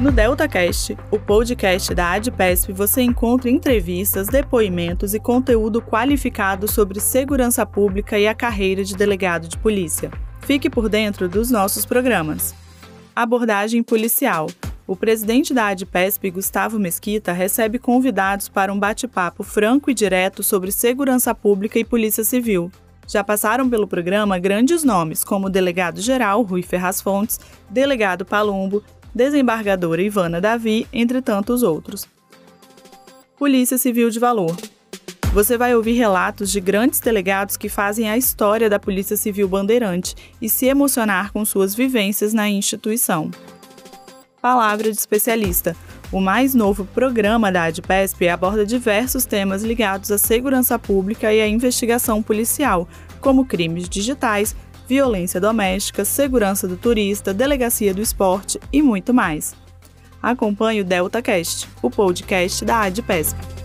No DeltaCast, o podcast da ADPESP, você encontra entrevistas, depoimentos e conteúdo qualificado sobre segurança pública e a carreira de delegado de polícia. Fique por dentro dos nossos programas. Abordagem policial. O presidente da ADPESP, Gustavo Mesquita, recebe convidados para um bate-papo franco e direto sobre segurança pública e polícia civil. Já passaram pelo programa grandes nomes, como o delegado-geral Rui Ferraz Fontes, delegado Palumbo desembargadora Ivana Davi, entre tantos outros. Polícia Civil de Valor. Você vai ouvir relatos de grandes delegados que fazem a história da Polícia Civil Bandeirante e se emocionar com suas vivências na instituição. Palavra de Especialista. O mais novo programa da ADPESP aborda diversos temas ligados à segurança pública e à investigação policial, como crimes digitais, violência doméstica, segurança do turista, delegacia do esporte e muito mais. Acompanhe o DeltaCast, o podcast da ADPESP.